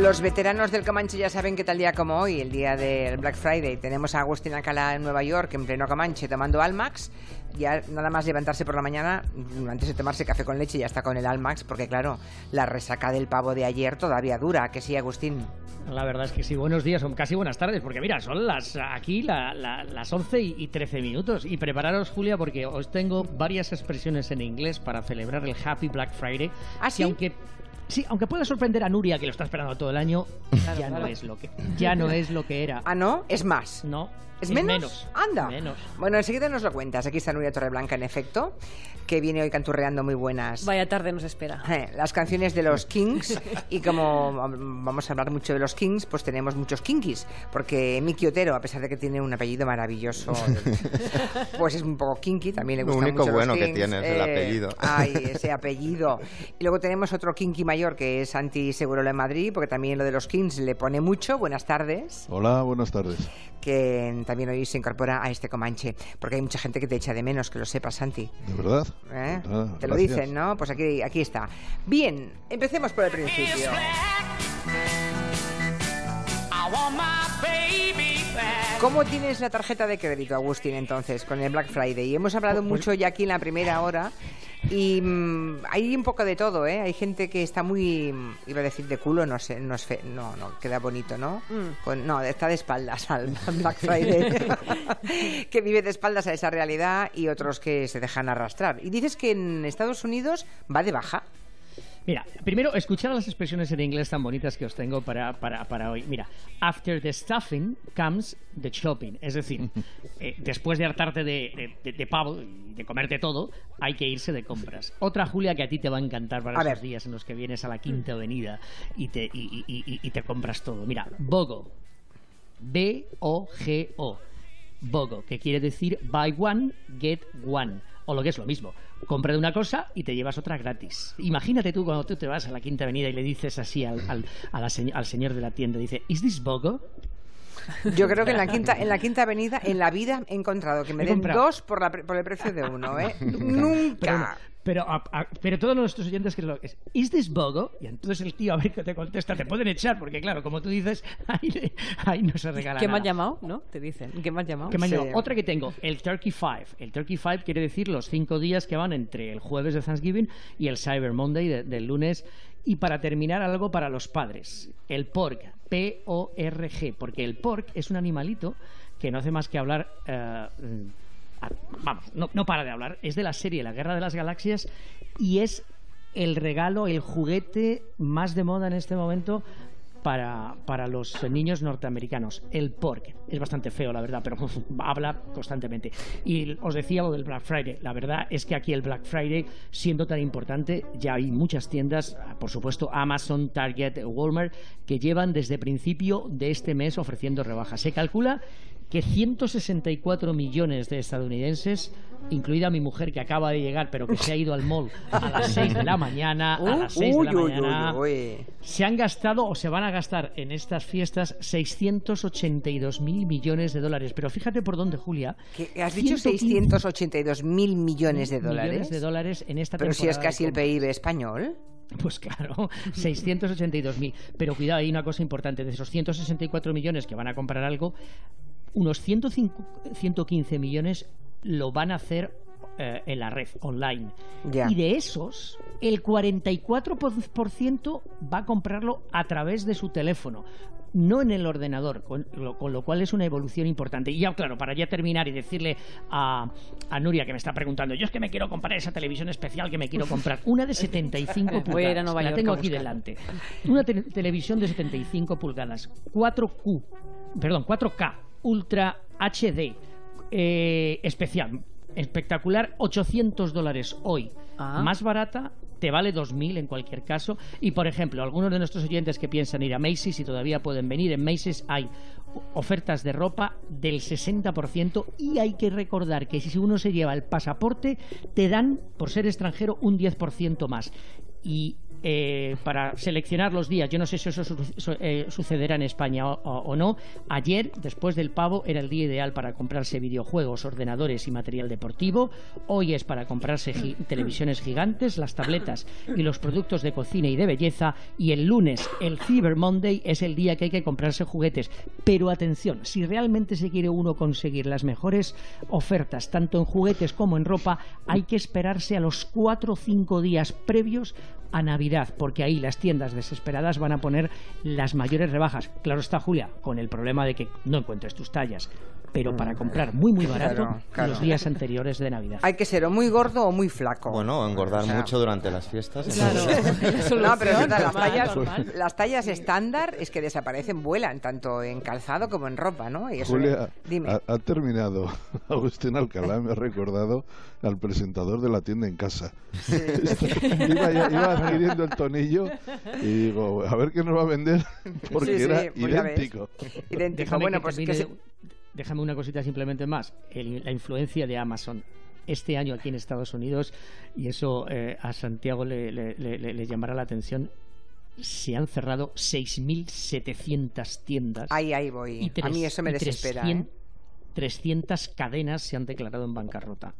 Los veteranos del Comanche ya saben que tal día como hoy, el día del Black Friday, tenemos a Agustín Alcalá en Nueva York, en pleno Comanche, tomando Almax. Ya nada más levantarse por la mañana, antes de tomarse café con leche, ya está con el Almax, porque claro, la resaca del pavo de ayer todavía dura. Que sí, Agustín. La verdad es que sí, buenos días, son casi buenas tardes, porque mira, son las aquí las 11 y, 13 minutos. Y prepararos, Julia, porque os tengo varias expresiones en inglés para celebrar el Happy Black Friday. ¿Ah, sí? aunque Sí, aunque pueda sorprender a Nuria, que lo está esperando todo el año, ya no es lo que ya no es lo que era. Ah, ¿no? Es más. No. ¿Es, menos? Anda. Menos. Bueno, enseguida nos lo cuentas. Aquí está Nuria Torreblanca, en efecto, que viene hoy canturreando muy buenas. Vaya tarde nos espera. Eh, las canciones de los Kings. y como vamos a hablar mucho de los Kings, pues tenemos muchos Kinkis. Porque Miki Otero, a pesar de que tiene un apellido maravilloso, pues es un poco kinky. También le gusta Lo único mucho bueno los que tiene es el Eh, apellido. Ay, ese apellido. Y luego tenemos otro kinky mayor que es Santi Segurola en Madrid, porque también lo de los Kings le pone mucho. Buenas tardes. Hola, buenas tardes. Que también hoy se incorpora a este Comanche. Porque hay mucha gente que te echa de menos, que lo sepas, Santi. ¿De verdad? ¿Eh? Ah, Te lo gracias. dicen, ¿no? Pues aquí, aquí está. Bien, empecemos por el principio. ¿Cómo tienes la tarjeta de crédito, Agustín, entonces, con el Black Friday? Y hemos hablado Pues- mucho ya aquí en la primera hora. Y mm, hay un poco de todo, ¿eh? Hay gente que está muy, mm, iba a decir de culo, no sé, no es fe- no, no, queda bonito, ¿no? Mm. Con- no, está de espaldas al al Black Friday, que vive de espaldas a esa realidad y otros que se dejan arrastrar. Y dices que en Estados Unidos va de baja. Mira, primero, escuchar las expresiones en inglés tan bonitas que os tengo para, para, para hoy. Mira, after the stuffing comes the shopping. Es decir, eh, después de hartarte de, de- de- de pavo y de comerte todo, hay que irse de compras. Otra, Julia, que a ti te va a encantar para A esos ver. días en los que vienes a la Quinta Avenida y te, y, y- y- y te compras todo. Mira, BOGO. B-O-G-O. BOGO, que quiere decir buy one, get one. O lo que es lo mismo, compra de una cosa y te llevas otra gratis. Imagínate tú cuando tú te vas a la Quinta Avenida y le dices así al, al, a la señ- al señor de la tienda, dice, ¿Is this BOGO? Yo creo que en la quinta, en la quinta avenida, en la vida he encontrado que me den dos por, la por el precio de uno, ¿eh? Nunca. pero, a- a- pero todos nuestros oyentes que es lo es, ¿Is this BOGO? Y entonces el tío a ver qué te contesta, te pueden echar, porque claro, como tú dices, ahí, ahí no se regala ¿Qué me nada. has llamado? ¿No? Te dicen. ¿Qué me has llamado? ¿Qué me han Sí. llamado? Otra que tengo, el Turkey Five. El Turkey Five quiere decir los cinco días que van entre el jueves de Thanksgiving y el Cyber Monday de- del lunes. Y para terminar, algo para los padres. El pork, P-O-R-G, porque el pork es un animalito que no hace más que hablar. a- vamos, no, no para de hablar. Es de la serie La Guerra de las Galaxias y es el regalo, el juguete más de moda en este momento para, para los niños norteamericanos. El pork. Es bastante feo, la verdad, pero habla constantemente. Y os decía lo del Black Friday. La verdad es que aquí el Black Friday, siendo tan importante, ya hay muchas tiendas, por supuesto Amazon, Target, Walmart, que llevan desde principio de este mes ofreciendo rebajas. Se calcula que 164 millones de estadounidenses, incluida mi mujer que acaba de llegar, pero que se ha ido al mall a las 6 de la mañana, a las 6 de la mañana, se han gastado o se van a gastar en estas fiestas 682 mil millones de dólares. Pero fíjate por dónde, Julia. ¿Qué- ¿Has dicho 115 682 mil millones de dólares? Millones de dólares en esta Pero si es casi el. PIB español. Pues claro, 682.000. Pero cuidado, hay una cosa importante. De esos 164 millones que van a comprar algo, unos 105 115 millones lo van a hacer eh, en la red, online. Ya. Y de esos, el 44% va a comprarlo a través de su teléfono. No en el ordenador, con lo, con lo cual es una evolución importante. Y ya, claro, para ya terminar y decirle a, a Nuria que me está preguntando, yo es que me quiero comprar esa televisión especial que me quiero comprar, una de 75 pulgadas. Voy a la tengo aquí delante. Una te- televisión de 75 pulgadas, 4Q, perdón, 4K, Ultra HD, eh, especial, espectacular, 800 dólares hoy. Ah. Más barata, te vale 2.000 en cualquier caso. Y, por ejemplo, algunos de nuestros oyentes que piensan ir a Macy's y todavía pueden venir, en Macy's hay ofertas de ropa del 60% y hay que recordar que si uno se lleva el pasaporte, te dan, por ser extranjero, un 10% más. Y eh, para seleccionar los días. Yo no sé si eso eh, sucederá en España o, no. Ayer, después del pavo, era el día ideal para comprarse videojuegos, ordenadores y material deportivo. Hoy es para comprarse televisiones gigantes, las tabletas y los productos de cocina y de belleza. Y el lunes, el Cyber Monday, es el día que hay que comprarse juguetes. Pero atención, si realmente se quiere uno conseguir las mejores ofertas, tanto en juguetes como en ropa, hay que esperarse a los cuatro o cinco días previos a Navidad, porque ahí las tiendas desesperadas van a poner las mayores rebajas. Claro está, Julia, con el problema de que no encuentres tus tallas, pero para comprar muy muy barato los días anteriores de Navidad. Hay que ser o muy gordo o muy flaco. Bueno, engordar mucho durante las fiestas. Claro. no, pero las, tallas, las tallas estándar es que desaparecen, vuelan, tanto en calzado como en ropa, ¿no? Y Julia, Ha, terminado. Agustín Alcalá me ha recordado al presentador de la tienda en casa. iba, iba adquiriendo el tonillo y digo, a ver qué nos va a vender, porque era pues idéntico. Idéntico. bueno, pues que déjame una cosita simplemente más. la influencia de Amazon este año aquí en Estados Unidos, y eso eh, a Santiago le, llamará la atención, se han cerrado 6.700 tiendas. Ahí, ahí voy. a mí eso me desespera. 300 ¿eh? cadenas se han declarado en bancarrota.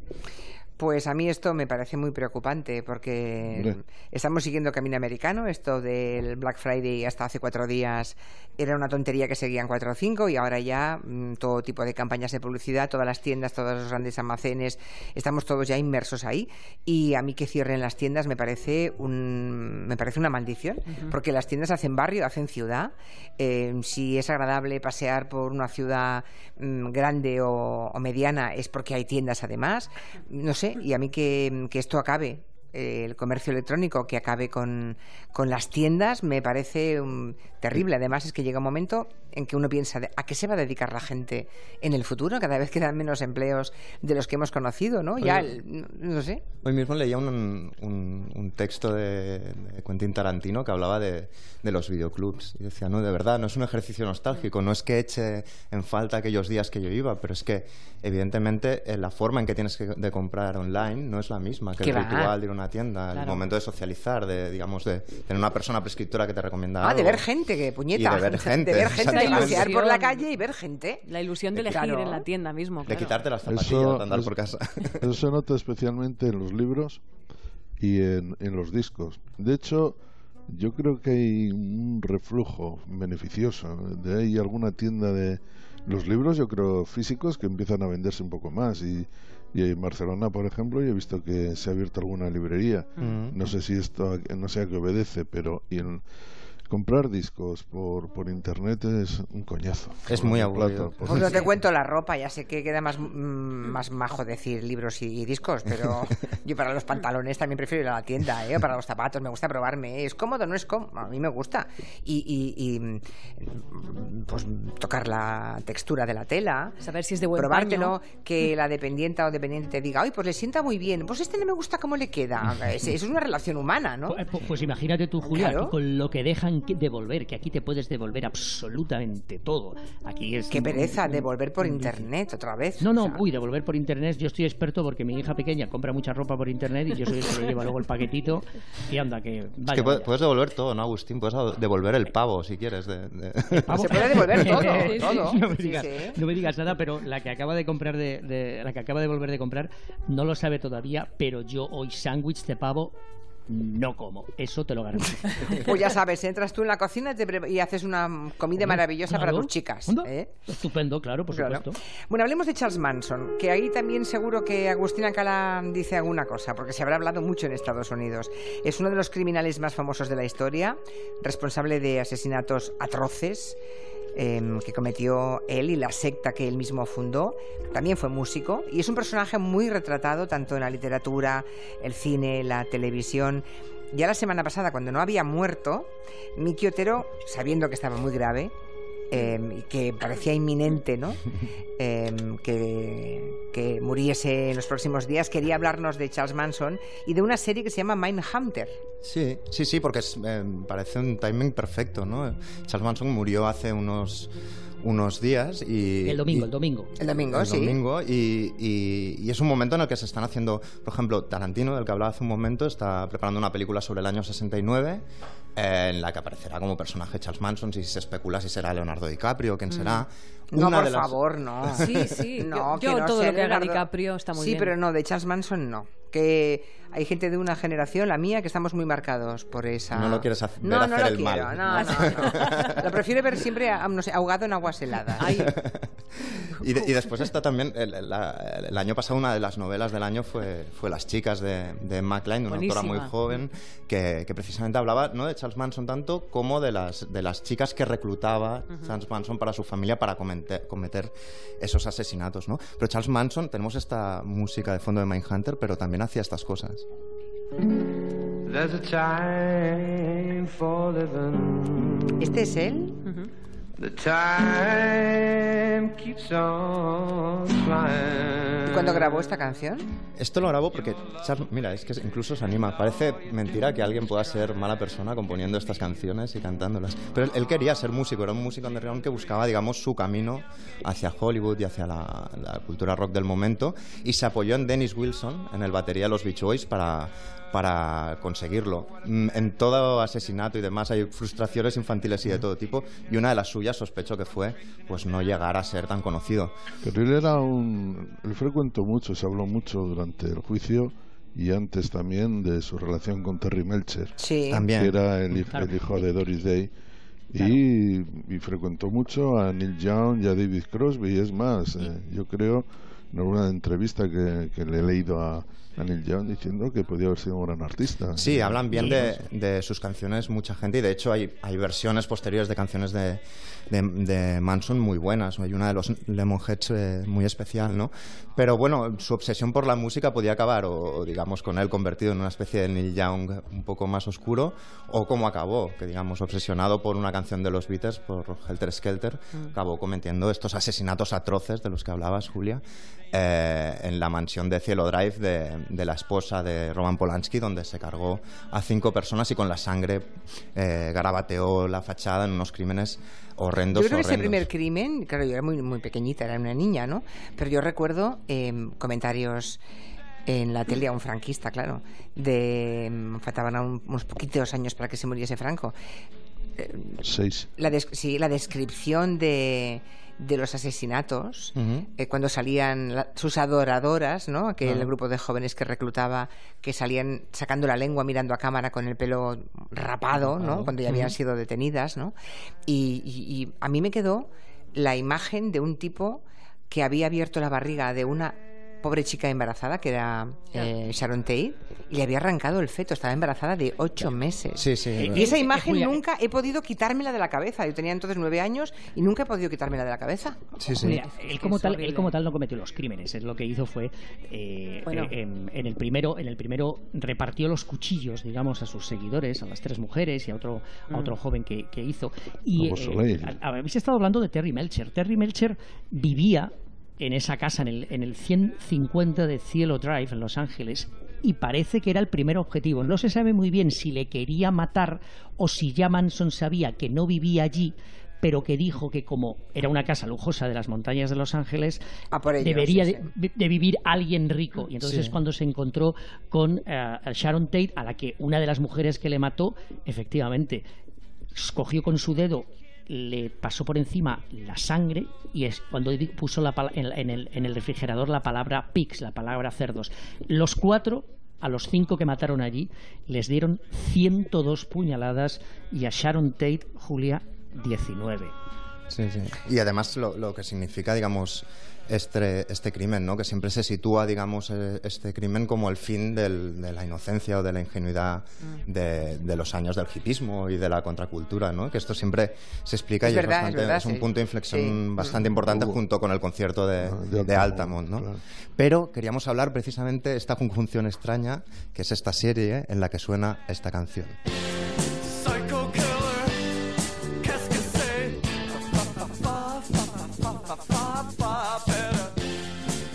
Pues a mí esto me parece muy preocupante porque estamos siguiendo camino americano. Esto del Black Friday hasta hace cuatro días era una tontería que seguían cuatro o cinco y ahora ya mm, todo tipo de campañas de publicidad, todas las tiendas, todos los grandes almacenes, estamos todos ya inmersos ahí. Y a mí que cierren las tiendas me parece un, me parece una maldición porque las tiendas hacen barrio, hacen ciudad. Eh, si es agradable pasear por una ciudad mm, grande o mediana es porque hay tiendas además. No sé, y a mí que, que esto acabe el comercio electrónico que acabe con, con las tiendas me parece um, terrible. Además, es que llega un momento en que uno piensa a qué se va a dedicar la gente en el futuro. Cada vez quedan menos empleos de los que hemos conocido, ¿no? Ya, no sé. Hoy mismo leía un, un, texto de, Quentin Tarantino que hablaba de, de, los videoclubs y decía, no, de verdad, no es un ejercicio nostálgico, no es que eche en falta aquellos días que yo iba, pero es que evidentemente eh, la forma en que tienes que, de comprar online no es la misma que el ritual de ir a una tienda, el momento de socializar, de digamos de tener una persona prescriptora que te recomienda ah, de ver gente, que puñeta. de ver gente. de ver gente, de pasear por la calle y ver gente. La ilusión de elegir en la tienda mismo. De quitarte las zapatillas, de andar por casa. Eso se nota especialmente en los libros y en, en los discos. De hecho, yo creo que hay un reflujo beneficioso. De ahí alguna tienda de los libros, yo creo, físicos que empiezan a venderse un poco más y y en Barcelona, por ejemplo, yo he visto que se ha abierto alguna librería. Mm. No sé si esto no sé a qué obedece, pero y en, comprar discos por, por internet es un coñazo. Es muy aburrido. Pues no te cuento la ropa, ya sé que queda más, mm, más majo decir libros y, discos, pero yo para los pantalones también prefiero ir a la tienda, ¿eh? para los zapatos me gusta probarme. Es cómodo, no es cómodo, a mí me gusta. Y, y, pues tocar la textura de la tela, saber si es de buen probártelo, que la dependienta o dependiente te diga, ay, pues le sienta muy bien, pues este no me gusta cómo le queda. Es, es una relación humana, ¿no? Pues, pues imagínate tú, Julia, con lo que dejan que devolver, que aquí te puedes devolver absolutamente todo. Aquí es Qué pereza, devolver por internet otra vez. No, no, uy, devolver por internet, yo estoy experto porque mi hija pequeña compra mucha ropa por internet y yo soy el que le lleva luego el paquetito y anda que... es que puedes devolver todo, ¿no, Agustín? Puedes devolver el pavo si quieres. De, Se puede devolver todo, No, me digas, nada, pero la que acaba de comprar de, la que acaba de volver de comprar no lo sabe todavía, pero yo hoy sándwich de pavo no como. Eso te lo garantizo. Pues ya sabes, entras tú en la cocina y haces una comida maravillosa para tus chicas. ¿eh? Estupendo, claro, por supuesto. Bueno, hablemos de Charles Manson, que ahí también seguro que Agustín Alcalá dice alguna cosa, porque se habrá hablado mucho en Estados Unidos. Es uno de los criminales más famosos de la historia, responsable de asesinatos atroces Em, que cometió él y la secta que él mismo fundó. También fue músico y es un personaje muy retratado tanto en la literatura, el cine, la televisión. Ya la semana pasada, cuando no había muerto, Miki Otero, sabiendo que estaba muy grave, em, que parecía inminente, ¿no? Em, que, que, muriese en los próximos días, quería hablarnos de Charles Manson y de una serie que se llama Mindhunter. Sí, sí, sí, porque em, parece un timing perfecto, ¿no? Charles Manson murió hace unos unos días y... El domingo, el domingo. El domingo, el sí. domingo y, y- y es un momento en el que se están haciendo, por ejemplo, Tarantino, del que hablaba hace un momento, está preparando una película sobre el año 69 eh, en la que aparecerá como personaje Charles Manson, si se especula si será Leonardo DiCaprio, quién será. No, Una por las- favor, no. Sí, sí. No, yo que yo no todo lo que haga Leonardo- DiCaprio está muy sí, bien. pero no, de Charles Manson no. Que hay gente de una generación, la mía, que estamos muy marcados por esa. No lo quieres hacer- no, ver no hacer lo el quiero, mal. No, no, no. Lo prefiero ver siempre, no sé, ahogado en aguas heladas. Y, de- y después está también, el, la- el año pasado una de las novelas del año fue, fue Las chicas de, de de una autora muy joven, que, que precisamente hablaba no de Charles Manson tanto como de las, de las chicas que reclutaba Charles Manson para su familia para cometer, cometer esos asesinatos. ¿no? Pero Charles Manson, tenemos esta música de fondo de Mindhunter, pero también hacía estas cosas. There's a time for living. ¿Este es él? Keeps on flying. ¿Cuándo grabó esta canción? Esto lo grabó porque Charles, mira, es que incluso se anima. Parece mentira que alguien pueda ser mala persona componiendo estas canciones y cantándolas. Pero él, él quería ser músico, era un músico underground que buscaba, digamos, su camino hacia Hollywood y hacia la, la cultura rock del momento. Y se apoyó en Dennis Wilson, en el batería de los Beach Boys, para, para conseguirlo. Mm, En todo asesinato y demás hay frustraciones infantiles y de todo tipo. Y una de las suyas sospecho que fue pues no llegar a ser tan conocido. Pero él era un... Él frecuentó mucho, se habló mucho durante el juicio y antes también de su relación con Terry Melcher, Sí. También. que era el, el hijo de Doris Day. Y, y frecuentó mucho a Neil Young y a David Crosby. Es más, eh, yo creo, en alguna entrevista que, que le he leído a, a Neil Young diciendo que podía haber sido un gran artista. Sí, hablan bien de, de sus canciones mucha gente y de hecho hay, hay versiones posteriores de canciones de, de, de Manson muy buenas. Hay una de los Lemonheads eh, muy especial, ¿no? Pero bueno, su obsesión por la música podía acabar o, o, digamos con él convertido en una especie de Neil Young un poco más oscuro o como acabó, que digamos obsesionado por una canción de los Beatles, por Helter Skelter, acabó cometiendo estos asesinatos atroces de los que hablabas, Julia, eh, en la mansión de Cielo Drive de, de la esposa de Roman Polanski, donde se cargó a cinco personas y con la sangre eh, garabateó la fachada en unos crímenes horrendos. Yo creo que ese primer crimen, claro, yo era muy, muy pequeñita, era una niña, ¿no? Pero yo recuerdo eh, comentarios en la tele a un franquista, claro, de mm, faltaban aún unos poquitos años para que se muriese Franco. Seis. La des- sí, la descripción de, de los asesinatos, eh, cuando salían la- sus adoradoras, ¿no? Aquel Ah. grupo de jóvenes que reclutaba, que salían sacando la lengua, mirando a cámara con el pelo rapado, ¿no? Cuando ya habían sido detenidas, ¿no? Y, y- y a mí me quedó la imagen de un tipo que había abierto la barriga de una pobre chica embarazada, que era eh, Sharon Tate, y le había arrancado el feto. Estaba embarazada de ocho meses. Sí, sí. Y esa imagen nunca he podido quitármela de la cabeza. Yo tenía entonces nueve años y nunca he podido quitármela de la cabeza. Sí, sí. Mira, él como Es tal, él como tal no cometió los crímenes. Él lo que hizo fue eh, Bueno. eh, en, en el primero, en el primero repartió los cuchillos, digamos, a sus seguidores, a las tres mujeres y a otro, a otro joven que, que hizo. Y Como eh, habéis estado hablando de Terry Melcher. Terry Melcher vivía en esa casa, en el, en el 150 de Cielo Drive, en Los Ángeles, y parece que era el primer objetivo. No se sabe muy bien si le quería matar o si ya Manson sabía que no vivía allí, pero que dijo que como era una casa lujosa de las montañas de Los Ángeles, debería sí, de, de vivir alguien rico. Y entonces Sí. es cuando se encontró con eh, Sharon Tate, a la que una de las mujeres que le mató, efectivamente, escogió con su dedo le pasó por encima la sangre y es cuando puso la en el, en el refrigerador la palabra pigs, la palabra cerdos. Los cuatro, a los cinco que mataron allí, les dieron 102 puñaladas y a Sharon Tate, Julia, 19. Sí, sí. Y además lo, lo que significa, digamos, este, este crimen, ¿no? Que siempre se sitúa, digamos, eh, este crimen como el fin del- de la inocencia o de la ingenuidad Mm. de, de los años del hipismo y de la contracultura, ¿no? Que esto siempre se explica Es y verdad, es es, bastante, verdad, es un sí. punto de inflexión Sí. bastante importante junto con el concierto de, Ah, de Altamont, Altamont, ¿no? claro. Pero queríamos hablar precisamente de esta conjunción extraña, que es esta serie en la que suena esta canción.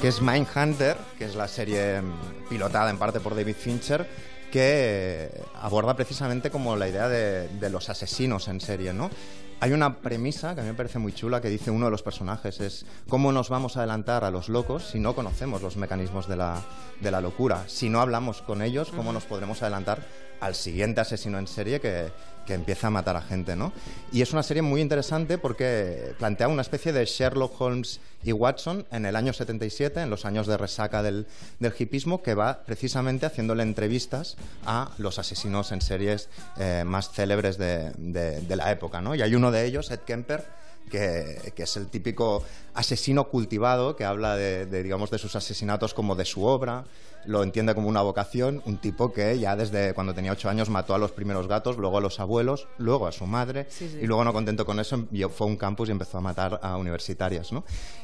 Que es Mindhunter, que es la serie mm, pilotada en parte por David Fincher, que aborda precisamente como la idea de, de los asesinos en serie, ¿no? hay una premisa que a mí me parece muy chula que dice uno de los personajes, es cómo nos vamos a adelantar a los locos si no conocemos los mecanismos de la, de la locura. Si no hablamos con ellos, ¿cómo nos podremos adelantar al siguiente asesino en serie que, que empieza a matar a gente, ¿no? Y es una serie muy interesante porque plantea una especie de Sherlock Holmes y Watson en el año 77, en los años de resaca del, del hipismo, que va precisamente haciéndole entrevistas a los asesinos en series eh, más célebres de, de- de la época, ¿no? Y hay uno de ellos, Ed Kemper, que, que es el típico asesino cultivado que habla de, de, digamos, de sus asesinatos como de su obra, lo entiende como una vocación, un tipo que ya desde cuando tenía ocho años mató a los primeros gatos, luego a los abuelos, luego a su madre, Sí, sí. y luego no contento con eso, fue a un campus y empezó a matar a universitarias, ¿no?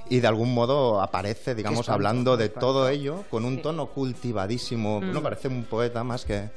Y de algún modo aparece, digamos, espanto, hablando de todo ello con un tono cultivadísimo, no parece un poeta más que,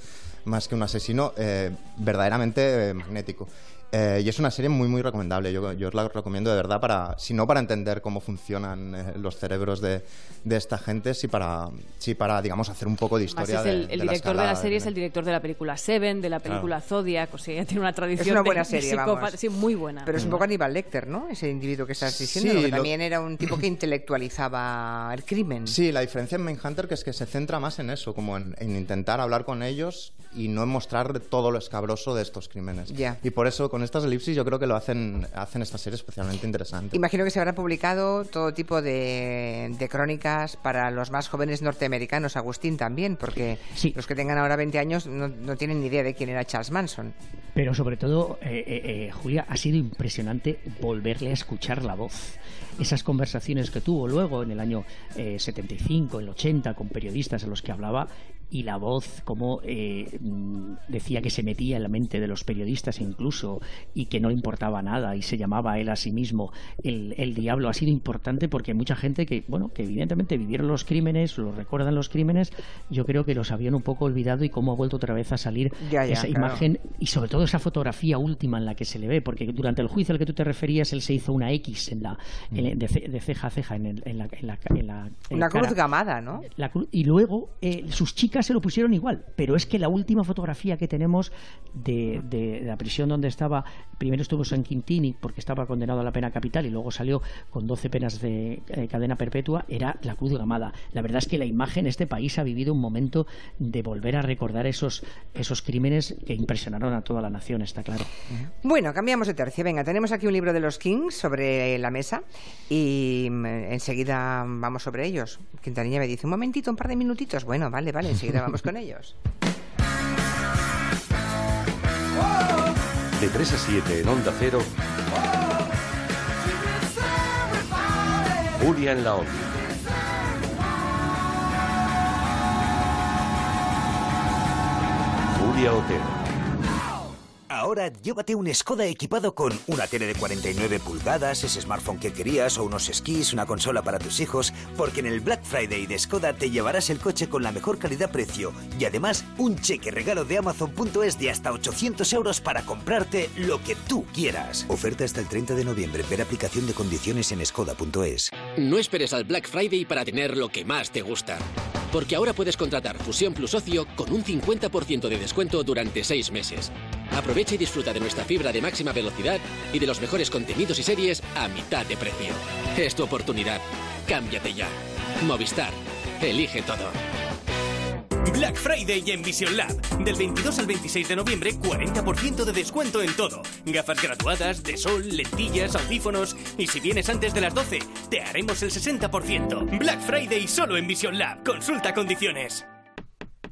más que un asesino, eh, verdaderamente eh, magnético. Eh, y es una serie muy, muy recomendable. Yo, yo os la recomiendo de verdad para, si no para entender cómo funcionan eh, los cerebros de, de esta gente, sí para, sí para, digamos, hacer un poco de Además, historia es de- el, el de la director de la serie es el director de la película Seven, de la película Zodiac, o sea, ya tiene una tradición Es una buena de serie, psicópata- vamos. Sí, muy buena. Pero es un poco Aníbal Lecter, ¿no? Ese individuo que estás diciendo, Sí, que lo- también era un tipo que intelectualizaba el crimen. Sí, la diferencia en Mindhunter que es que se centra más en eso, como en, en intentar hablar con ellos y no en mostrar todo lo escabroso de estos crímenes. Ya. Y por eso con estas elipsis yo creo que lo hacen, hacen esta serie especialmente interesante. Imagino que se habrá publicado todo tipo de, de crónicas para los más jóvenes norteamericanos, Agustín también, porque Sí. los que tengan ahora 20 años no, no tienen ni idea de quién era Charles Manson. Pero sobre todo, eh, eh, eh, Julia, ha sido impresionante volverle a escuchar la voz. Esas conversaciones que tuvo luego en el año eh, 75, el 80, con periodistas a los que hablaba, y la voz, como eh, decía que se metía en la mente de los periodistas incluso, y que no le importaba nada, y se llamaba él a sí mismo el, el diablo, ha sido importante porque hay mucha gente que, bueno, que evidentemente vivieron los crímenes, lo recuerdan los crímenes, yo creo que los habían un poco olvidado y cómo ha vuelto otra vez a salir Ya, ya, esa claro. imagen y sobre todo esa fotografía última en la que se le ve, porque durante el juicio al que tú te referías, él se hizo una X en la, en- de, ce- de ceja a ceja en, el- en la, en la- en la- en Una cara. cruz gamada, ¿no? La y luego eh, sus chicas se lo pusieron igual, pero es que la última fotografía que tenemos de, de la prisión donde estaba, primero estuvo San Quintini porque estaba condenado a la pena capital y luego salió con 12 penas de eh, cadena perpetua, era la cruz gamada. La verdad es que la imagen, este país ha vivido un momento de volver a recordar esos, esos crímenes que impresionaron a toda la nación, está claro. Bueno, cambiamos de tercio. Venga, tenemos aquí un libro de los Kings sobre la mesa y mm, enseguida vamos sobre ellos. Quintanilla me dice, un momentito, un par de minutitos. Bueno, vale, vale, enseguida vamos con ellos. De 3 a 7 en Onda Cero. Julia en la Onda. Julia Otero. Ahora llévate un Skoda equipado con una tele de 49 pulgadas, ese smartphone que querías o unos esquís, una consola para tus hijos, porque en el Black Friday de Skoda te llevarás el coche con la mejor calidad-precio y además un cheque regalo de Amazon.es de hasta 800 euros para comprarte lo que tú quieras. Oferta hasta el 30 de noviembre. Ver aplicación de condiciones en skoda.es. No esperes al Black Friday para tener lo que más te gusta. Porque ahora puedes contratar Fusión Plus Ocio con un 50% de descuento durante 6 meses. Aprovecha y disfruta de nuestra fibra de máxima velocidad y de los mejores contenidos y series a mitad de precio. Es tu oportunidad. Cámbiate ya. Movistar. Elige todo. Black Friday en Vision Lab. Del 22 al 26 de noviembre, 40% de descuento en todo. Gafas graduadas, de sol, lentillas, audífonos. Y si vienes antes de las 12, te haremos el 60%. Black Friday solo en Vision Lab. Consulta condiciones.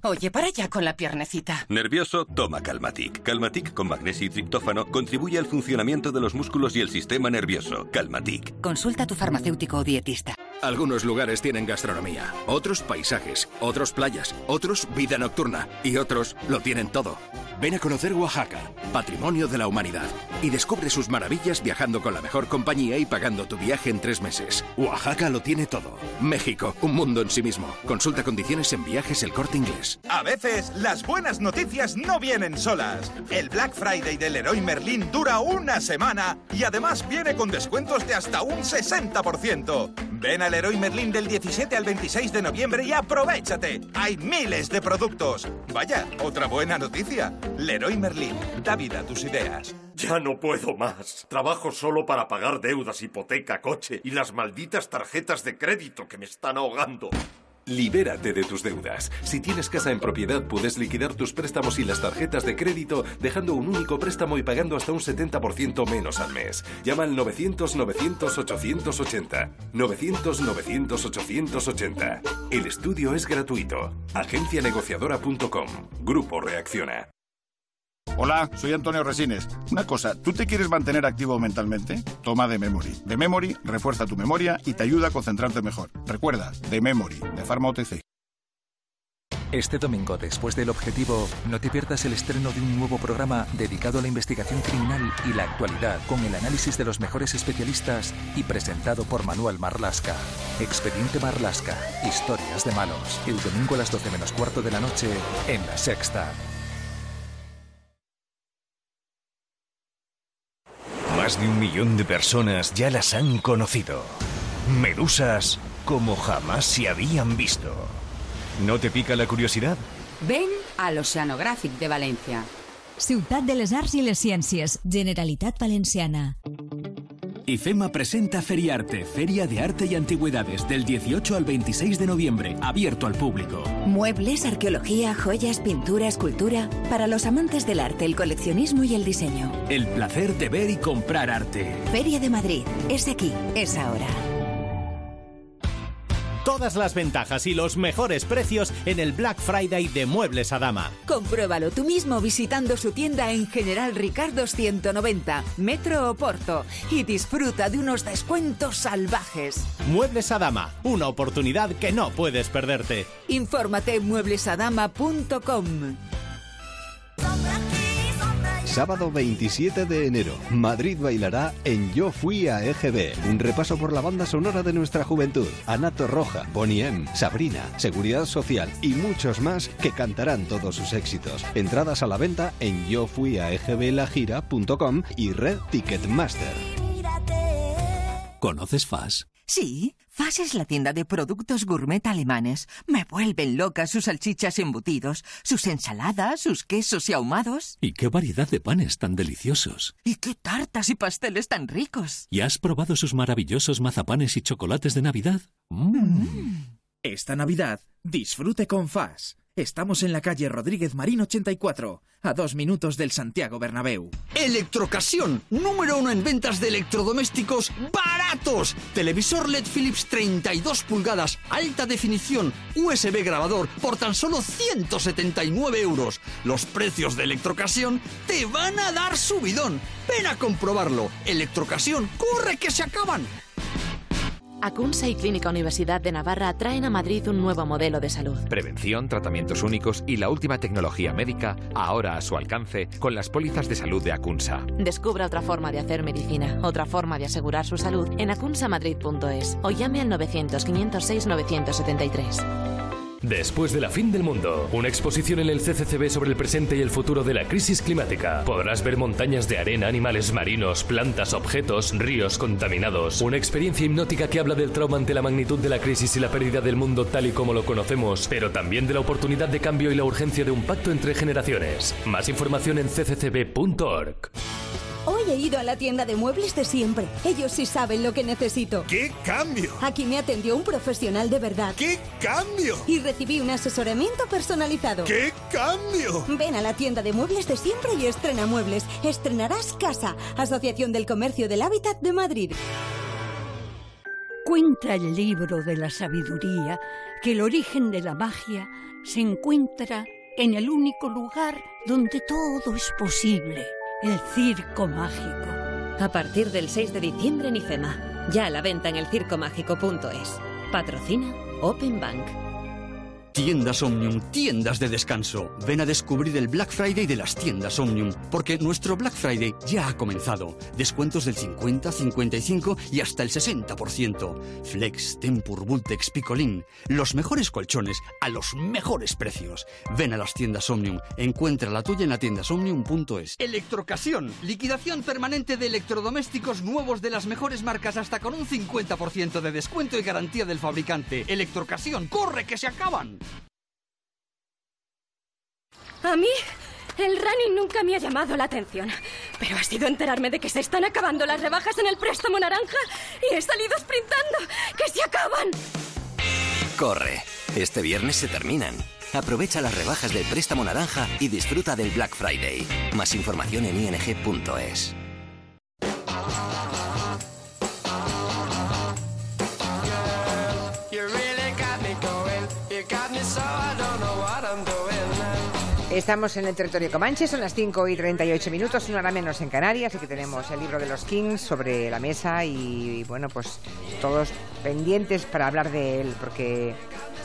Oye, para allá con la piernecita. ¿Nervioso? Toma Calmatic. Calmatic con magnesio y triptófano contribuye al funcionamiento de los músculos y el sistema nervioso. Calmatic. Consulta a tu farmacéutico o dietista. Algunos lugares tienen gastronomía, otros paisajes, otros playas, otros vida nocturna y otros lo tienen todo. Ven a conocer Oaxaca, patrimonio de la humanidad, y descubre sus maravillas viajando con la mejor compañía y pagando tu viaje en tres meses. Oaxaca lo tiene todo. México, un mundo en sí mismo. Consulta condiciones en viajes el corte inglés. A veces las buenas noticias no vienen solas. El Black Friday del Leroy Merlin dura una semana y además viene con descuentos de hasta un 60%. Ven al Leroy Merlin del 17 al 26 de noviembre y aprovechate. Hay miles de productos. Vaya, otra buena noticia. Leroy Merlin, da vida a tus ideas. Ya no puedo más. Trabajo solo para pagar deudas, hipoteca, coche y las malditas tarjetas de crédito que me están ahogando. Libérate de tus deudas. Si tienes casa en propiedad, puedes liquidar tus préstamos y las tarjetas de crédito dejando un único préstamo y pagando hasta un 70% menos al mes. Llama al 900-900-880. 900-900-880. El estudio es gratuito. Agencianegociadora.com. Grupo Reacciona. Hola, soy Antonio Resines. Una cosa, ¿tú te quieres mantener activo mentalmente? Toma The Memory. The Memory refuerza tu memoria y te ayuda a concentrarte mejor. Recuerda, The Memory, de Pharma OTC. Este domingo, después del objetivo, no te pierdas el estreno de un nuevo programa dedicado a la investigación criminal y la actualidad, con el análisis de los mejores especialistas y presentado por Manuel Marlasca. Expediente Marlasca, historias de malos. El domingo a las 12 menos cuarto de la noche, en La Sexta. Más de un millón de personas ya las han conocido. Medusas como jamás se habían visto. ¿No te pica la curiosidad? Ven al Oceanogràfic de València. Ciutat de les Arts i les Ciències, Generalitat Valenciana. IFEMA presenta Feriarte, Feria de Arte y Antigüedades, del 18 al 26 de noviembre, abierto al público. Muebles, arqueología, joyas, pintura, escultura. Para los amantes del arte, el coleccionismo y el diseño. El placer de ver y comprar arte. Feria de Madrid. Es aquí, es ahora. Todas las ventajas y los mejores precios en el Black Friday de Muebles a Dama. Compruébalo tú mismo visitando su tienda en General Ricardo 190, Metro o Porto, y disfruta de unos descuentos salvajes. Muebles a Dama, una oportunidad que no puedes perderte. Infórmate en mueblesadama.com. Sábado 27 de enero, Madrid bailará en Yo Fui a EGB, un repaso por la banda sonora de nuestra juventud. Anato Roja, Bonnie M, Sabrina, Seguridad Social y muchos más que cantarán todos sus éxitos. Entradas a la venta en yofuiaegblajira.com y Red Ticketmaster. ¿Conoces FAS? Sí, FAS es la tienda de productos gourmet alemanes. Me vuelven locas sus salchichas embutidos, sus ensaladas, sus quesos y ahumados. ¿Y qué variedad de panes tan deliciosos? ¿Y qué tartas y pasteles tan ricos? ¿Y has probado sus maravillosos mazapanes y chocolates de Navidad? Mm. Esta Navidad, disfrute con FAS. Estamos en la calle Rodríguez Marín 84, a dos minutos del Santiago Bernabéu. Electrocasión, número uno en ventas de electrodomésticos baratos. Televisor LED Philips 32 pulgadas, alta definición, USB grabador por tan solo 179 euros. Los precios de Electrocasión te van a dar subidón. Ven a comprobarlo. Electrocasión, corre que se acaban. Acunsa y Clínica Universidad de Navarra traen a Madrid un nuevo modelo de salud. Prevención, tratamientos únicos y la última tecnología médica ahora a su alcance con las pólizas de salud de Acunsa. Descubra otra forma de hacer medicina, otra forma de asegurar su salud en acunsamadrid.es o llame al 900 506 973. Después de la fin del mundo, una exposición en el CCCB sobre el presente y el futuro de la crisis climática. Podrás ver montañas de arena, animales marinos, plantas, objetos, ríos contaminados. Una experiencia hipnótica que habla del trauma ante la magnitud de la crisis y la pérdida del mundo tal y como lo conocemos, pero también de la oportunidad de cambio y la urgencia de un pacto entre generaciones. Más información en cccb.org. Hoy he ido a la tienda de muebles de siempre. Ellos sí saben lo que necesito. ¡Qué cambio! Aquí me atendió un profesional de verdad. ¡Qué cambio! Y recibí un asesoramiento personalizado. ¡Qué cambio! Ven a la tienda de muebles de siempre y estrena muebles. Estrenarás casa. Asociación del Comercio del Hábitat de Madrid. Cuenta el libro de la sabiduría que el origen de la magia se encuentra en el único lugar donde todo es posible el circo mágico. A partir del 6 de diciembre en IFEMA. Ya a la venta en elcircomágico.es. Patrocina Open Bank. Tiendas Omnium, tiendas de descanso. Ven a descubrir el Black Friday de las tiendas Omnium, porque nuestro Black Friday ya ha comenzado. Descuentos del 50, 55 y hasta el 60%. Flex, Tempur, Bultex, Picolín. Los mejores colchones a los mejores precios. Ven a las tiendas Omnium. Encuentra la tuya en la tiendasomnium.es. Electrocasión. Liquidación permanente de electrodomésticos nuevos de las mejores marcas hasta con un 50% de descuento y garantía del fabricante. Electrocasión. ¡Corre que se acaban! A mí, el running nunca me ha llamado la atención. Pero ha sido enterarme de que se están acabando las rebajas en el préstamo naranja y he salido sprintando. ¡Que se acaban! Corre. Este viernes se terminan. Aprovecha las rebajas del préstamo naranja y disfruta del Black Friday. Más información en ing.es. Estamos en el territorio Comanche, son las 5 y 38 minutos, una hora menos en Canarias, y que tenemos el libro de los Kings sobre la mesa y, bueno, pues todos pendientes para hablar de él, porque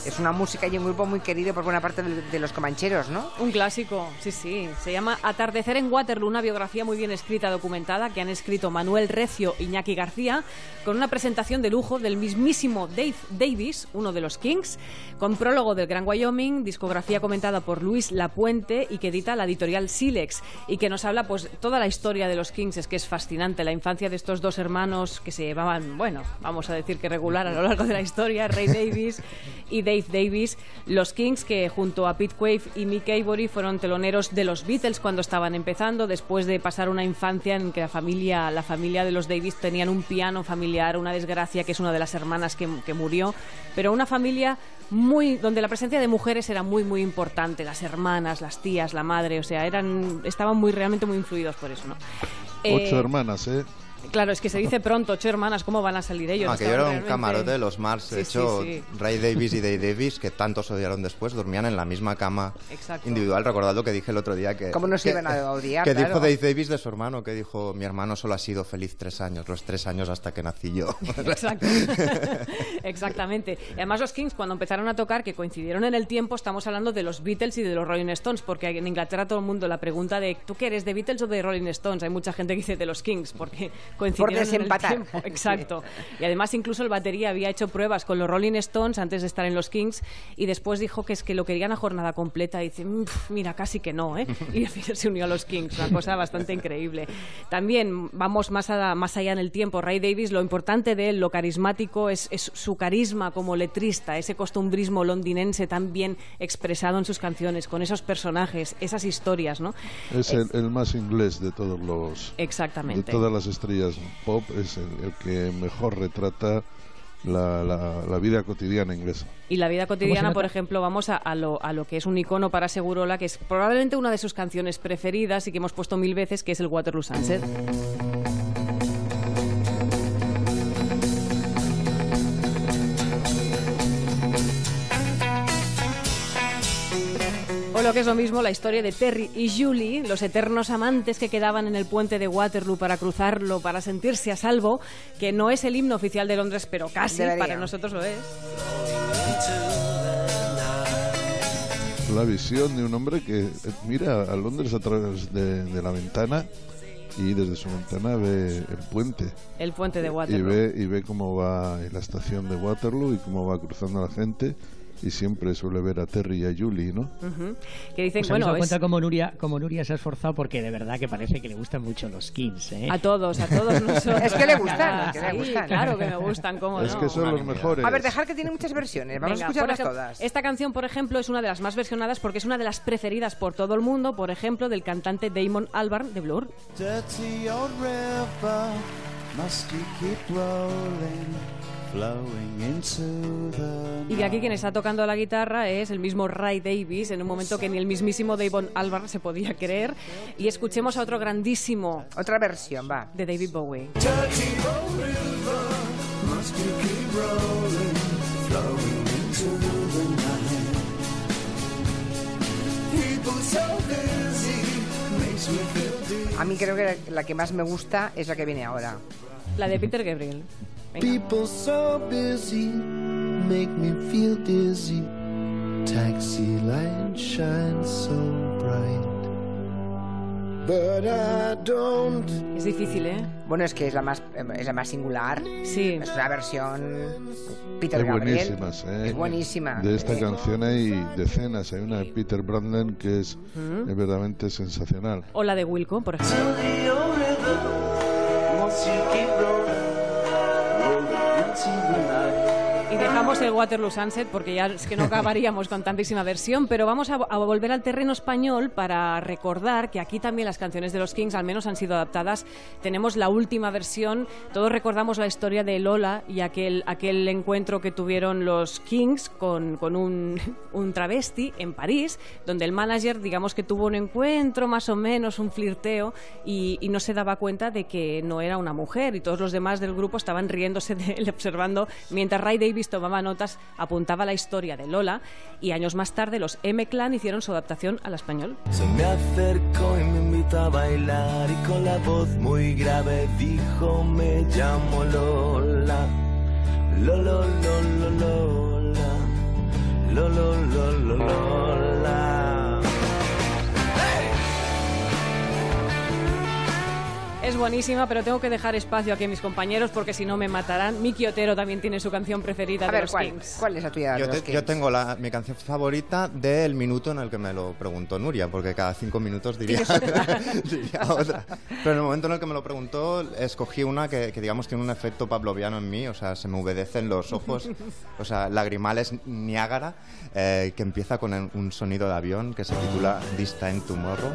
es una música y un grupo muy querido por buena parte de, de los comancheros, ¿no? Un clásico, sí, sí. Se llama Atardecer en Waterloo, una biografía muy bien escrita, documentada, que han escrito Manuel Recio y Iñaki García, con una presentación de lujo del mismísimo Dave Davis, uno de los Kings, con prólogo del Gran Wyoming, discografía comentada por Luis Lapuente y que edita la editorial Silex, y que nos habla pues toda la historia de los Kings, es que es fascinante, la infancia de estos dos hermanos que se llevaban, bueno, vamos a decir que regular a lo largo de la historia, Ray Davis y Dave Davis, los Kings que junto a Pete Quaife y Mick Avery fueron teloneros de los Beatles cuando estaban empezando, después de pasar una infancia en que la familia, la familia de los Davis tenían un piano familiar, una desgracia que es una de las hermanas que, que murió, pero una familia muy donde la presencia de mujeres era muy muy importante, las hermanas, las tías, la madre, o sea, eran estaban muy realmente muy influidos por eso, ¿no? Ocho Eh, hermanas, ¿eh? Claro, es que se dice pronto, ocho hermanas, ¿cómo van a salir ellos? No, aquello Estaban era un camarote de los Mars. De Sí, sí, hecho, sí. Ray Davis y Dave Davis, que tantos odiaron después, dormían en la misma cama Exacto. individual. Recordad lo que dije el otro día. que ¿Cómo no se que- iban a odiar? Que Claro. dijo Dave Davis de su hermano, que dijo, mi hermano solo ha sido feliz tres años, los tres años hasta que nací yo. Exacto. Exactamente. Y además los Kings cuando empezaron a tocar, que coincidieron en el tiempo, estamos hablando de los Beatles y de los Rolling Stones, porque en Inglaterra todo el mundo la pregunta de ¿tú qué eres, de Beatles o de Rolling Stones? Hay mucha gente que dice de los Kings, porque coincidieron en el desempatar. tiempo. Exacto. Y además incluso el batería había hecho pruebas con los Rolling Stones antes de estar en los Kings y después dijo que es que lo querían a jornada completa y dice, "Mm, mira, casi que no, ¿eh? Y al final se unió a los Kings, una cosa bastante increíble. También vamos más, a- más allá en el tiempo. Ray Davis, lo importante de él, lo carismático, es, es su carisma como letrista, ese costumbrismo londinense tan bien expresado en sus canciones, con esos personajes, esas historias, ¿no? Es el, el más inglés de todos los... Exactamente. De todas las estrellas pop, es el, el que mejor retrata la, la- la vida cotidiana inglesa. Y la vida ¿Cómo se cotidiana, por ejemplo, vamos a, a lo, a lo que es un icono para Segurola, que es probablemente una de sus canciones preferidas y que hemos puesto mil veces, que es el Waterloo Sunset. O lo que es lo mismo, la historia de Terry y Julie, los eternos amantes que quedaban en el puente de Waterloo para cruzarlo, para sentirse a salvo, que no es el himno oficial de Londres, pero casi Debería. para nosotros lo es. La visión de un hombre que eh, mira a Londres a través de, de la ventana y desde su ventana ve el puente. El puente de Y Waterloo. ve, y ve cómo va la estación de Waterloo y cómo va cruzando la gente. Y siempre suele ver a Terry y a Julie, ¿no? Que dicen, ¿Os habéis bueno, es cuenta cómo Nuria, cómo Nuria se ha esforzado? Porque de verdad que parece que le gustan mucho los Kings, ¿eh? a todos, a todos nosotros. Es que le gustan, es que le gustan. claro que me gustan, cómo Es no. que son los mejores. A ver, dejar que tiene muchas versiones. Vamos Venga, a escucharlas ejemplo, todas. Esta canción, por ejemplo, es una de las más versionadas porque es una de las preferidas por todo el mundo, por ejemplo, del cantante Damon Albarn de Blur. Dirty old river, must you keep rolling, Y de aquí quien está tocando la guitarra es el mismo Ray Davis, en un momento que ni el mismísimo Damon Albarn se podía creer. Y escuchemos a otro grandísimo. Otra versión, va. De David Bowie. A mí creo que la que más me gusta es la que viene ahora. La de Peter Gabriel. Venga. People so busy, make me feel dizzy. taxi light shines so bright. But I don't. Es difícil, ¿eh? Bueno, es que es la más, es la más singular. Sí. Es una versión Peter Hay Gabriel. buenísimas, ¿eh? Es buenísima. De esta canción hay decenas. Hay una de Peter Branden que es, Mm. es verdaderamente sensacional. O la de Wilco, por ejemplo. else you keep rolling, rolling into me. Y dejamos el Waterloo Sunset porque ya es que no acabaríamos con tantísima versión, pero vamos a, a volver al terreno español para recordar que aquí también las canciones de los Kings al menos han sido adaptadas. Tenemos la última versión, todos recordamos la historia de Lola y aquel, aquel encuentro que tuvieron los Kings con, con un, un travesti en París, donde el manager digamos que tuvo un encuentro más o menos, un flirteo y, y no se daba cuenta de que no era una mujer y todos los demás del grupo estaban riéndose de él, observando, mientras Ray Davis tomaba notas, apuntaba la historia de Lola y años más tarde los M-Clan hicieron su adaptación al español. Se me acercó y me invitó a bailar y con la voz muy grave dijo me llamo Lola. Lolo, Lolo, Lola. Lolo, Lolo, Lola. Es buenísima, pero tengo que dejar espacio aquí a mis compañeros porque si no me matarán. Miki Otero también tiene su canción preferida A de ver, los ¿cuál, Kings. ¿cuál es la tuya? de Yo, los te- Kings? yo tengo la, mi canción favorita del minuto en el que me lo preguntó Nuria, porque cada cinco minutos diría, diría otra. Pero en el momento en el que me lo preguntó, escogí una que, que, digamos tiene un efecto pavloviano en mí, o sea, se me humedecen los ojos, o sea, lagrimales Niágara, eh, que empieza con un sonido de avión que se titula This Time Tomorrow.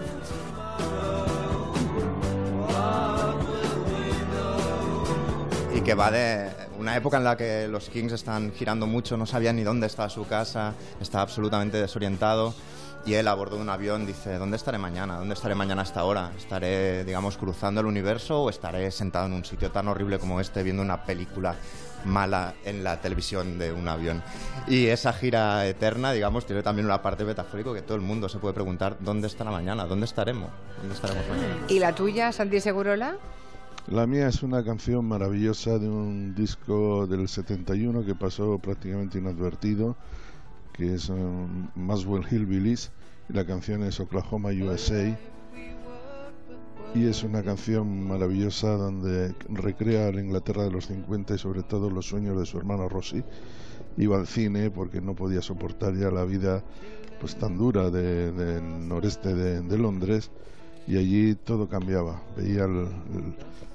Y que va de una época en la que los Kings están girando mucho, no sabían ni dónde estaba su casa, estaba absolutamente desorientado y él a bordo de un avión dice, ¿dónde estaré mañana? ¿Dónde estaré mañana a esta hora? ¿Estaré, digamos, cruzando el universo o estaré sentado en un sitio tan horrible como este viendo una película mala en la televisión de un avión? Y esa gira eterna, digamos, tiene también una parte metafórica que todo el mundo se puede preguntar, ¿dónde estará mañana? ¿Dónde estaremos? ¿Dónde estaremos mañana? ¿Y la tuya, Santi Segurola? La mía es una canción maravillosa de un disco del 71 que pasó prácticamente inadvertido, que es um, Maswell Hillbillies, y la canción es Oklahoma USA. Y es una canción maravillosa donde recrea la Inglaterra de los 50 y sobre todo los sueños de su hermano Rossi. Iba al cine porque no podía soportar ya la vida pues tan dura de- del noreste de, de Londres y allí todo cambiaba. Veía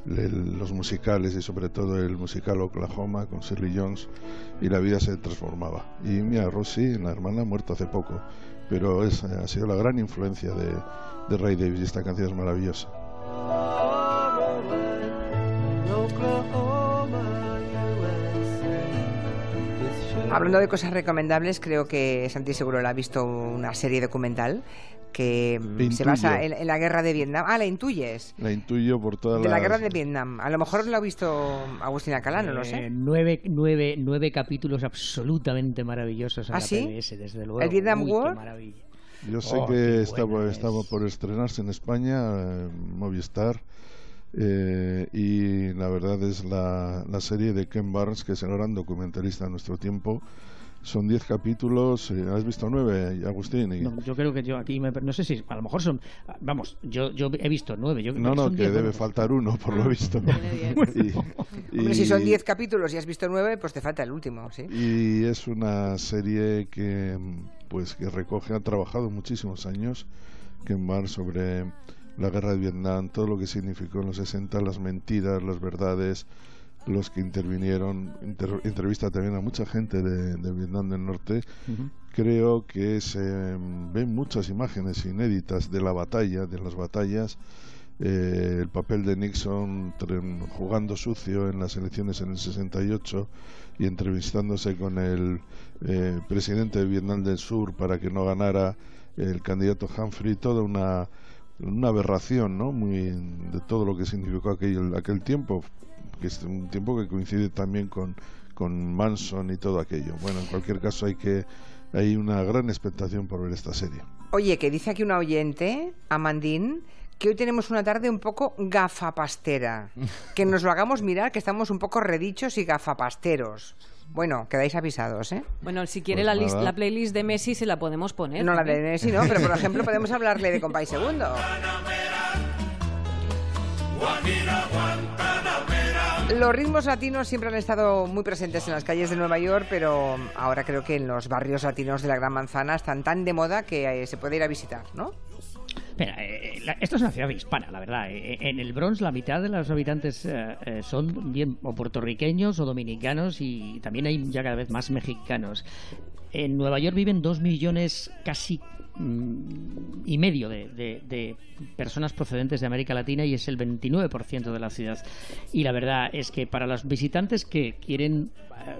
los musicales y sobre todo el musical Oklahoma con Shirley Jones y la vida se transformaba. Y mira, Rossi, la hermana, muerto hace poco, pero es, ha sido la gran influencia de, de Ray Davis y esta canción es maravillosa. Hablando de cosas recomendables, creo que Santi Segurola ha visto una serie documental que mm, se basa en, en la guerra de Vietnam. Ah, la intuyes. La intuyo por toda De la guerra de Vietnam. A lo mejor lo ha visto Agustín Alcalá, no lo Eh, sé. nueve, nueve, nueve capítulos absolutamente maravillosos ¿Ah, la sí? PBS, desde luego. ¿El Vietnam Uy, War? Qué maravilla. Yo sé Oh, que estaba, estaba por estrenarse en España, eh, Movistar, eh, y la verdad es la, la serie de Ken Barnes, que es el gran documentalista de nuestro tiempo. Son diez capítulos, eh, ¿has visto nueve, Agustín? Y- No, yo creo que yo aquí me, no sé si a lo mejor son vamos yo yo he visto nueve yo creo No, no, que diez, debe bueno, faltar uno, por lo visto. Y- Hombre, y- si son 10 capítulos y has visto 9, pues te falta el último, ¿sí? Y es una serie que pues que recoge, ha trabajado muchísimos años Ken Barnes sobre la guerra de Vietnam, todo lo que significó en los 60, las mentiras, las verdades, los que intervinieron, Inter- entrevista también a mucha gente de, de Vietnam del Norte. Creo que se ven muchas imágenes inéditas de la batalla, de las batallas, eh, el papel de Nixon jugando sucio en las elecciones en el 68 y entrevistándose con el eh, presidente de Vietnam del Sur para que no ganara el candidato Humphrey, toda una, una aberración ¿no? Muy, de todo lo que significó aquel, aquel tiempo, que es un tiempo que coincide también con, con Manson y todo aquello. Bueno, en cualquier caso hay que hay una gran expectación por ver esta serie. Oye, que dice aquí una oyente, Amandine, que hoy tenemos una tarde un poco gafapastera. Que nos lo hagamos mirar, que estamos un poco redichos y gafapasteros. Bueno, quedáis avisados, ¿eh? Bueno, si quiere Pues la, list- la playlist de Messi se la podemos poner. No la de también. Messi, no, pero por ejemplo podemos hablarle de Compay Segundo. Los ritmos latinos siempre han estado muy presentes en las calles de Nueva York, pero ahora creo que en los barrios latinos de la Gran Manzana están tan de moda que eh, se puede ir a visitar, ¿no? Espera, eh, la- esto es una ciudad hispana, la verdad. Eh, En el Bronx la mitad de los habitantes eh, eh, son bien o puertorriqueños o dominicanos y también hay ya cada vez más mexicanos. En Nueva York viven dos millones casi y medio de, de- de personas procedentes de América Latina y es el 29% de la ciudad. Y la verdad es que para los visitantes que quieren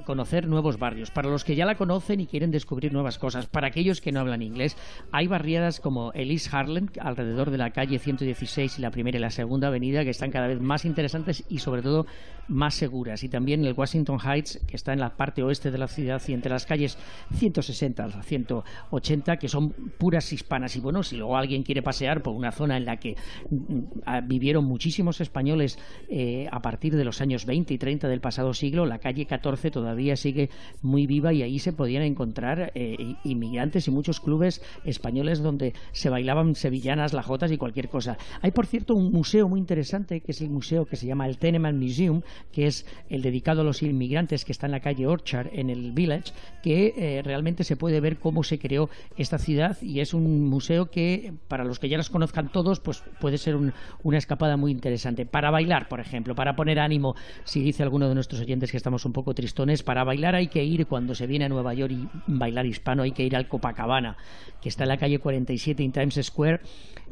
conocer nuevos barrios, para los que ya la conocen y quieren descubrir nuevas cosas, para aquellos que no hablan inglés, hay barriadas como el East Harlem, alrededor de la calle 116 y la primera y la segunda avenida, que están cada vez más interesantes y sobre todo más seguras. Y también el Washington Heights, que está en la parte oeste de la ciudad y entre las calles 160 a 180, que son puras hispanas. Y bueno, si luego alguien quiere pasear por una zona en la que mm, ah, vivieron muchísimos españoles eh, a partir de los años 20 y 30 del pasado siglo, la calle 14 todavía sigue muy viva y ahí se podían encontrar eh, inmigrantes y muchos clubes españoles donde se bailaban sevillanas, lajotas y cualquier cosa. Hay, por cierto, un museo muy interesante que es el museo que se llama el Tenement Museum, que es el dedicado a los inmigrantes que está en la calle Orchard, en el Village, que eh, realmente se puede ver cómo se creó esta ciudad y es un museo que, para los que ya los conozcan todos, pues puede ser un- una escapada muy interesante. Para bailar, por ejemplo, para poner ánimo, si dice alguno de nuestros oyentes que estamos un poco para bailar hay que ir cuando se viene a Nueva York y bailar hispano, hay que ir al Copacabana, que está en la calle 47 en Times Square,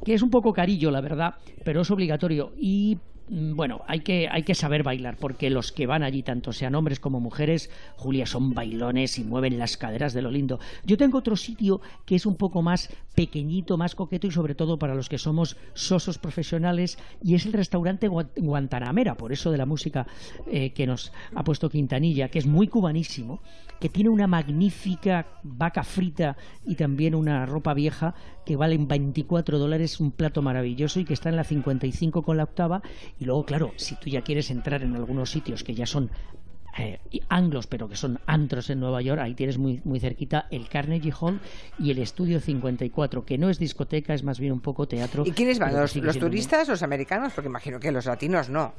que es un poco carillo, la verdad, pero es obligatorio. Y bueno, hay que, hay que saber bailar, porque los que van allí, tanto sean hombres como mujeres, Julia, son bailones y mueven las caderas de lo lindo. Yo tengo otro sitio que es un poco más pequeñito, más coqueto y sobre todo para los que somos sosos profesionales, y es el restaurante Gua- Guantanamera, por eso de la música eh, que nos ha puesto Quintanilla, que es muy cubanísimo, que tiene una magnífica vaca frita y también una ropa vieja que valen 24 dólares, un plato maravilloso y que está en la 55 con la octava. Y luego, claro, si tú ya quieres entrar en algunos sitios que ya son eh, anglos, pero que son antros en Nueva York, ahí tienes muy, muy cerquita el Carnegie Hall y el Estudio 54, que no es discoteca, es más bien un poco teatro. ¿Y quiénes van? ¿Los, los turistas, los americanos? Porque imagino que los latinos no.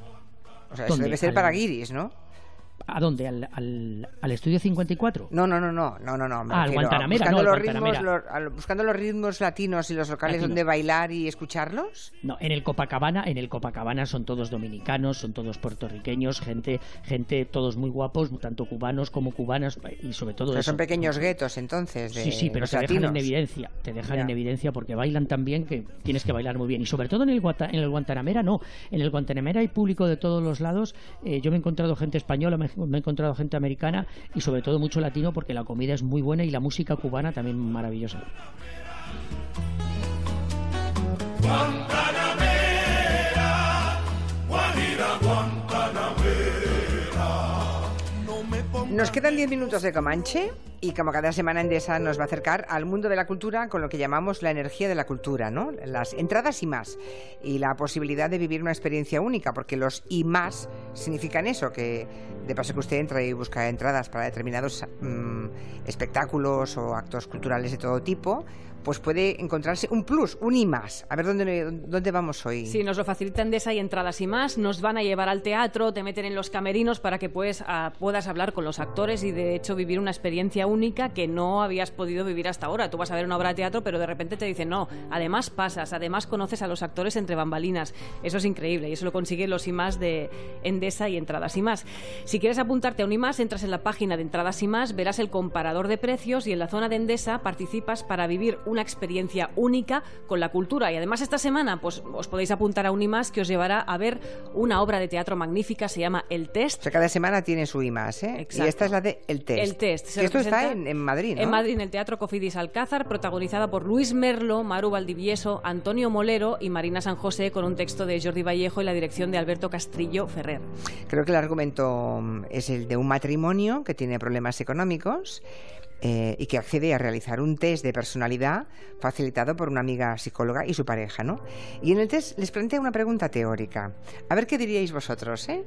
O sea, eso debe ser para guiris, ¿no? ¿A dónde? ¿Al, al, al Estudio 54? No, no, no, no, no, no, no. me Ah, refiero buscando no, al los ritmos, los- al- buscando los ritmos latinos y los locales donde bailar y escucharlos. No, en el Copacabana, en el Copacabana son todos dominicanos, son todos puertorriqueños, gente, gente todos muy guapos, tanto cubanos como cubanas y sobre todo O sea, eso. son pequeños guetos, entonces, de Sí, sí, pero te dejan en evidencia, te dejan Ya. en evidencia porque bailan tan bien que tienes que bailar muy bien. Y sobre todo en el, Guata- en el Guantanamera no, en el Guantanamera hay público de todos los lados. Eh, yo me he encontrado gente española, me, he encontrado gente americana y sobre todo mucho latino porque la comida es muy buena y la música cubana también maravillosa. Nos quedan 10 minutos de Comanche y como cada semana Endesa nos va a acercar al mundo de la cultura con lo que llamamos la energía de la cultura, ¿no? Las entradas y más y la posibilidad de vivir una experiencia única, porque los y más significan eso, que de paso que usted entra y busca entradas para determinados mm, espectáculos o actos culturales de todo tipo, pues puede encontrarse un plus, un y más. A ver dónde dónde vamos hoy. Sí, nos lo facilitan de esa y entradas y más. Nos van a llevar al teatro, te meten en los camerinos para que pues, puedas hablar con los actores y de hecho vivir una experiencia única que no habías podido vivir hasta ahora. Tú vas a ver una obra de teatro, pero de repente te dicen no. Además pasas, además conoces a los actores entre bambalinas. Eso es increíble y eso lo consiguen los y más de Endesa y entradas y más. Si quieres apuntarte a un y más, entras en la página de entradas y más, verás el comparador de precios y en la zona de Endesa participas para vivir una experiencia única con la cultura. Y además esta semana pues os podéis apuntar a un y más que os llevará a ver una obra de teatro magnífica, se llama El Test. O sea, cada semana tiene su I más, ¿eh? Exacto. Y esta es la de El Test. El Test. se esto está en, en Madrid, ¿no? En Madrid, en el Teatro Cofidis Alcázar, protagonizada por Luis Merlo, Maru Valdivieso, Antonio Molero y Marina San José, con un texto de Jordi Vallejo y la dirección de Alberto Castrillo Ferrer. Creo que el argumento mm, es el de un matrimonio que tiene problemas económicos. Eh, y que accede a realizar un test de personalidad facilitado por una amiga psicóloga y su pareja, ¿no? Y en el test les plantea una pregunta teórica. A ver qué diríais vosotros, ¿eh?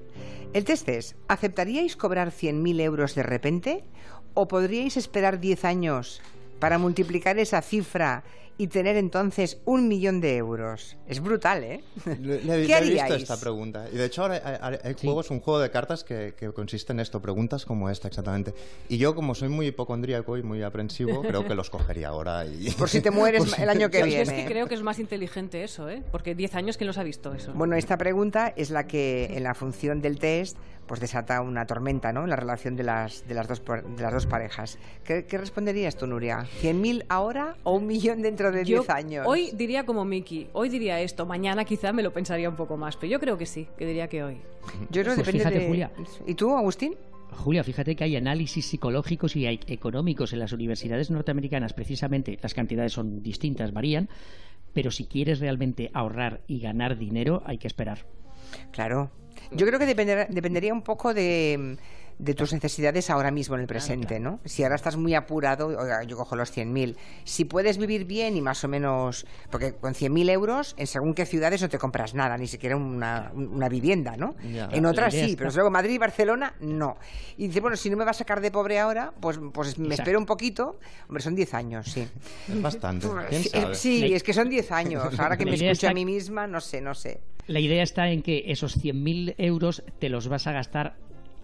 El test es, ¿aceptaríais cobrar 100.000 euros de repente o podríais esperar 10 años para multiplicar esa cifra y tener entonces un millón de euros? Es brutal, ¿eh? Le, le- ¿Qué le he visto esta pregunta. Y de hecho ahora hay, hay- juegos, un juego de cartas que, que consiste en esto, preguntas como esta exactamente. Y yo como soy muy hipocondríaco y muy aprensivo, creo que los cogería ahora y... Por si te mueres el año que viene. es que creo que es más inteligente eso, ¿eh? Porque 10 años, ¿quién los ha visto eso? Bueno, esta pregunta es la que en la función del test pues desata una tormenta, ¿no? En la relación de las, de las, dos, de las dos parejas. ¿Qué, qué responderías tú, Nuria? ¿100.000 ahora o un millón dentro de Yo 10 años? Hoy diría como Miki, hoy diría esto, mañana quizá me lo pensaría un poco más, pero yo creo que sí, que diría que hoy. Yo creo que Pues depende fíjate, de... Julia. ¿Y tú, Agustín? Julia, fíjate que hay análisis psicológicos y hay económicos en las universidades norteamericanas. Precisamente las cantidades son distintas, varían, pero si quieres realmente ahorrar y ganar dinero, hay que esperar. Claro. Yo creo que dependerá- dependería un poco de, de tus necesidades ahora mismo en el presente, ¿no? Si ahora estás muy apurado, oiga, yo cojo los 100.000. Si puedes vivir bien y más o menos... Porque con 100.000 euros, en según qué ciudades no te compras nada, ni siquiera una, una vivienda, ¿no? Ya. En otras sí, pero luego Madrid y Barcelona, no. Y dice, bueno, si no me va a sacar de pobre ahora, pues, pues me Exacto. espero un poquito. Hombre, son 10 años, sí. Es bastante. ¿Quién Sí, sabe? sí, es que son 10 años. Ahora que me escucho a mí misma, no sé, no sé. La idea está en que esos 100.000 euros te los vas a gastar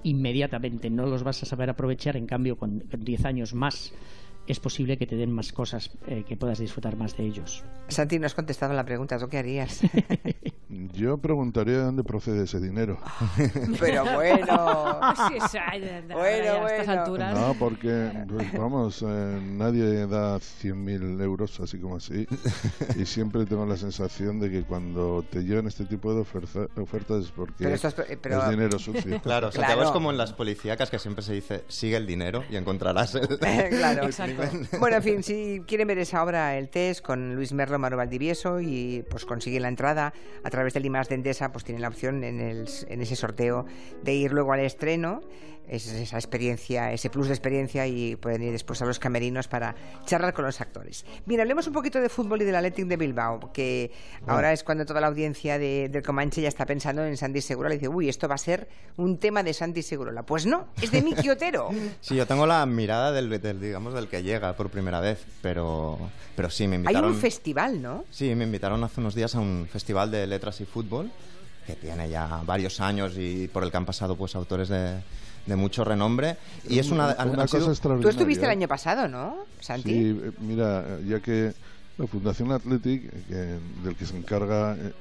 inmediatamente, no los vas a saber aprovechar, en cambio con con 10 años más es posible que te den más cosas, eh, que puedas disfrutar más de ellos. Santi, no has contestado la pregunta. ¿Tú qué harías? Yo preguntaría de dónde procede ese dinero. Pero bueno. Sí, es- ay, de- de- Bueno, a estas bueno. alturas. No, porque, pues, vamos, eh, nadie da 100.000 euros así como así. Y siempre tengo la sensación de que cuando te llevan este tipo de oferta- ofertas es porque Pero eh, pero- es dinero sucio. Claro, Santiago Claro. es como en las policíacas que siempre se dice, sigue el dinero y encontrarás el... claro. crimen. Bueno, en fin, si quieren ver esa obra, el test, con Luis Merlo, Maro Valdivieso, y pues consiguen la entrada a través del IMAS de Endesa, pues tienen la opción en, el, en ese sorteo de ir luego al estreno. Es esa experiencia, ese plus de experiencia y pueden ir después a los camerinos para charlar con los actores. Bien, hablemos un poquito de fútbol y del Athletic de Bilbao, que ahora es cuando toda la audiencia de, del Comanche ya está pensando en Santi Segurola y dice, uy, esto va a ser un tema de Santi Segurola. Pues no, es de Miki Otero. Sí, yo tengo la mirada del, del, digamos, del que llega por primera vez, pero, pero sí, me Hay invitaron... un festival, ¿no? Sí, me invitaron hace unos días a un festival de letras y fútbol que tiene ya varios años y por el que han pasado pues autores de, de mucho renombre y es una, Una cosa sido- Tú extraordinaria. estuviste el ¿eh? año pasado, ¿no, Santi? Sí, eh, mira, ya que la Fundación Athletic, eh, que- del que se encarga eh,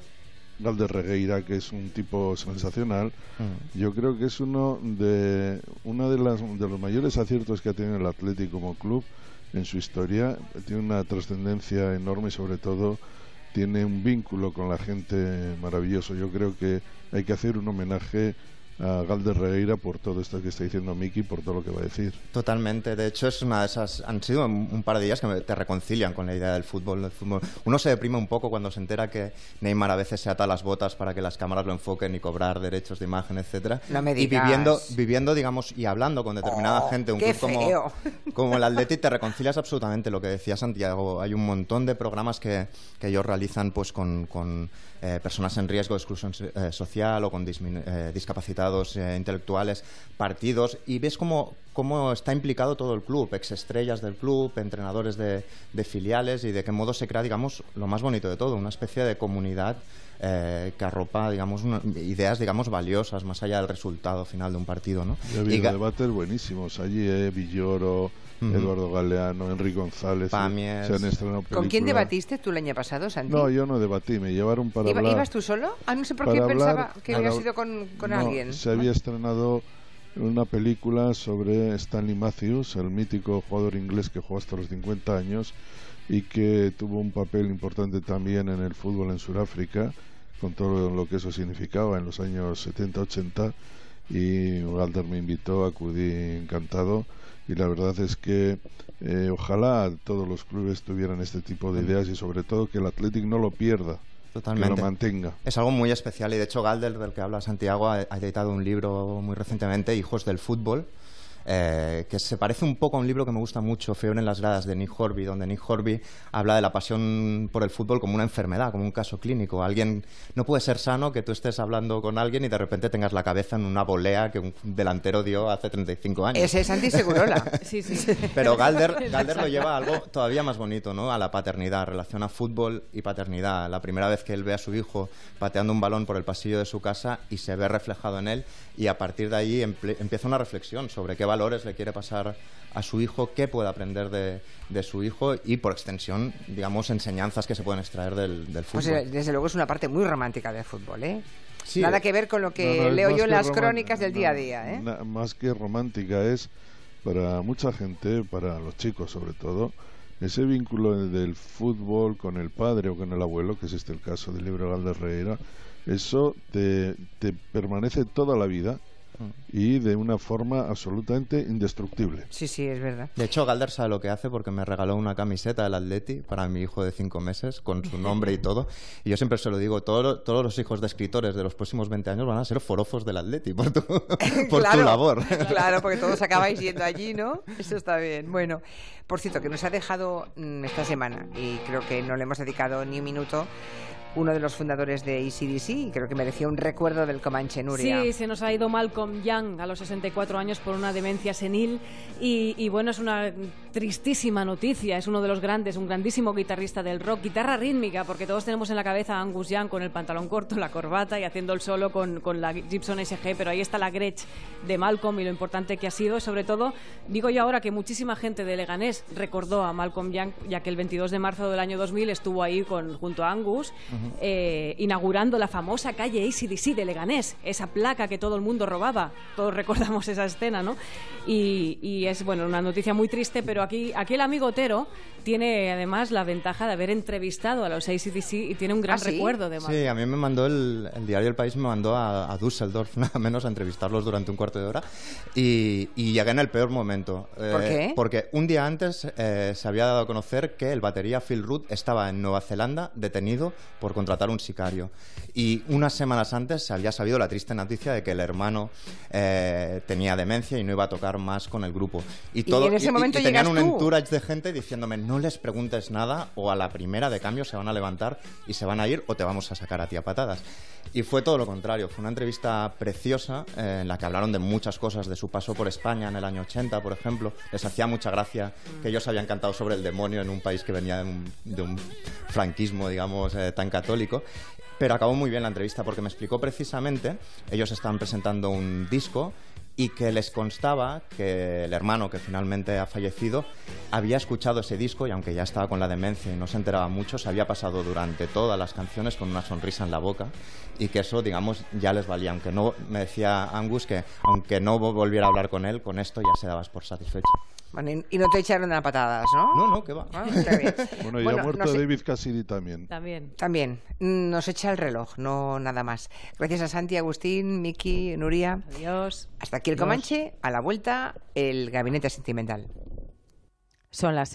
Galder Regueira, que es un tipo sensacional, Mm. yo creo que es uno de uno de, las, de los mayores aciertos que ha tenido el Athletic como club en su historia. Tiene una trascendencia enorme y sobre todo tiene un vínculo con la gente maravilloso. Yo creo que hay que hacer un homenaje a Galder Regueira por todo esto que está diciendo Miki, por todo lo que va a decir. Totalmente, de hecho es una de esas, han sido un par de días que me- te reconcilian con la idea del fútbol, del fútbol. Uno se deprime un poco cuando se entera que Neymar a veces se ata las botas para que las cámaras lo enfoquen y cobrar derechos de imagen, etcétera. No me y digas. viviendo, viviendo, digamos, y hablando con determinada Oh, gente, un club como, como el Atleti te reconcilias absolutamente lo que decía Santiago. Hay un montón de programas que, que ellos realizan pues con, con, eh, personas en riesgo de exclusión eh, social o con eh, eh, intelectuales, partidos, y ves cómo, cómo está implicado todo el club, exestrellas del club, entrenadores de, de filiales, y de qué modo se crea, digamos, lo más bonito de todo, una especie de comunidad eh, que arropa, digamos, una- ideas, digamos, valiosas, más allá del resultado final de un partido, ¿no? Ha Y habido ga- debates buenísimos allí, ¿eh? Villoro, Ujú. Eduardo Galeano, Enrique González. Pamies. Se han estrenado ¿Con quién películas. debatiste tú el año pasado, Santi? No, yo no debatí, me llevaron para ¿Iba- hablar. ¿Ibas tú solo? Ah, no sé por qué hablar- pensaba que para- habías ido con, con No, alguien. Se había estrenado una película sobre Stanley Matthews, el mítico jugador inglés que jugó hasta los 50 años y que tuvo un papel importante también en el fútbol en Sudáfrica, con todo lo que eso significaba en los años 70-80. Y Walter me invitó, acudí encantado. Y la verdad es que eh, ojalá todos los clubes tuvieran este tipo de ideas y sobre todo que el Athletic no lo pierda, Totalmente. que lo mantenga. Es algo muy especial y de hecho Galder, del que habla Santiago, ha, ha editado un libro muy recientemente, Hijos del Fútbol, eh, que se parece un poco a un libro que me gusta mucho, Fiebre en las gradas, de Nick Horby, donde Nick Horby habla de la pasión por el fútbol como una enfermedad, como un caso clínico. Alguien no puede ser sano que tú estés hablando con alguien y de repente tengas la cabeza en una volea que un delantero dio hace 35 años. Ese es Santi Segurola. sí, sí. Pero Galder, Galder lo lleva a algo todavía más bonito, ¿no? A la paternidad, relaciona fútbol y paternidad. La primera vez que él ve a su hijo pateando un balón por el pasillo de su casa y se ve reflejado en él y a partir de ahí empieza una reflexión sobre qué valores le quiere pasar a su hijo, qué puede aprender de, de su hijo y por extensión, digamos, enseñanzas que se pueden extraer del, del Pues fútbol. eh, desde luego es una parte muy romántica del fútbol, ¿eh? Sí, Nada que ver con lo que No, no, leo yo en las crónicas del día a no, día, ¿eh? más que romántica es para mucha gente, para los chicos sobre todo, ese vínculo del fútbol con el padre o con el abuelo, que es este el caso del libro Galder Reira, eso te, te permanece toda la vida y de una forma absolutamente indestructible. Sí, sí, es verdad. De hecho, Galder sabe lo que hace porque me regaló una camiseta del Atleti para mi hijo de cinco meses, con su nombre y todo. Y yo siempre se lo digo, todo- todos los hijos de escritores de los próximos 20 años van a ser forofos del Atleti por tu, por Claro, tu labor. Claro, porque todos acabáis yendo allí, ¿no? Eso está bien. Bueno, por cierto, que nos ha dejado mm, esta semana, y creo que no le hemos dedicado ni un minuto, uno de los fundadores de ECDC, y creo que merecía un recuerdo del Comanche Nuria. Sí, se nos ha ido Malcolm Young a los 64 años por una demencia senil y, y bueno, es una tristísima noticia. Es uno de los grandes, un grandísimo guitarrista del rock, guitarra rítmica, porque todos tenemos en la cabeza a Angus Young con el pantalón corto, la corbata y haciendo el solo con, con la Gibson SG, pero ahí está la Gretsch de Malcolm y lo importante que ha sido, sobre todo, digo yo ahora que muchísima gente de Leganés recordó a Malcolm Young, ya que el 22 de marzo del año 2000 estuvo ahí con, junto a Angus eh, inaugurando la famosa calle ACDC de Leganés, esa placa que todo el mundo robaba. Todos recordamos esa escena, ¿no? Y, y es, bueno, una noticia muy triste, pero aquí, aquí el amigo Otero tiene además la ventaja de haber entrevistado a los ACDC y tiene un gran ¿Ah, sí? recuerdo de. Sí, a mí me mandó el, el diario El País, me mandó a, a Düsseldorf, nada menos, a entrevistarlos durante un cuarto de hora. Y, y llegué en el peor momento. Eh, ¿Por qué? Porque un día antes eh, se había dado a conocer que el batería Phil Root estaba en Nueva Zelanda detenido por contratar un sicario. Y unas semanas antes se había sabido la triste noticia de que el hermano eh, tenía demencia y no iba a tocar más con el grupo. Y, todo, en ese momento tenían llegas un tú. entourage de gente diciéndome no les preguntes nada o a la primera de cambio se van a levantar y se van a ir o te vamos a sacar a ti a patadas. Y fue todo lo contrario, fue una entrevista preciosa eh, en la que hablaron de muchas cosas, de su paso por España en el año 80, por ejemplo. Les hacía mucha gracia que ellos habían cantado sobre el demonio en un país que venía de un, de un franquismo, digamos, eh, tan católico. Pero acabó muy bien la entrevista porque me explicó precisamente, ellos estaban presentando un disco y que les constaba que el hermano que finalmente ha fallecido había escuchado ese disco y aunque ya estaba con la demencia y no se enteraba mucho, se había pasado durante todas las canciones con una sonrisa en la boca y que eso, digamos, ya les valía. Aunque no, me decía Angus que aunque no volviera a hablar con él, con esto ya se dabas por satisfecho. Bueno, y- no te echaron a patadas, ¿no? No, no, que va. Ah, está bien. Bueno, y Bueno, ha muerto David Cassidy también. También. También. Nos echa el reloj, no nada más. Gracias a Santi, Agustín, Miki, Nuria. Adiós. Hasta aquí el Adiós. Comanche. A la vuelta, el gabinete sentimental. Son las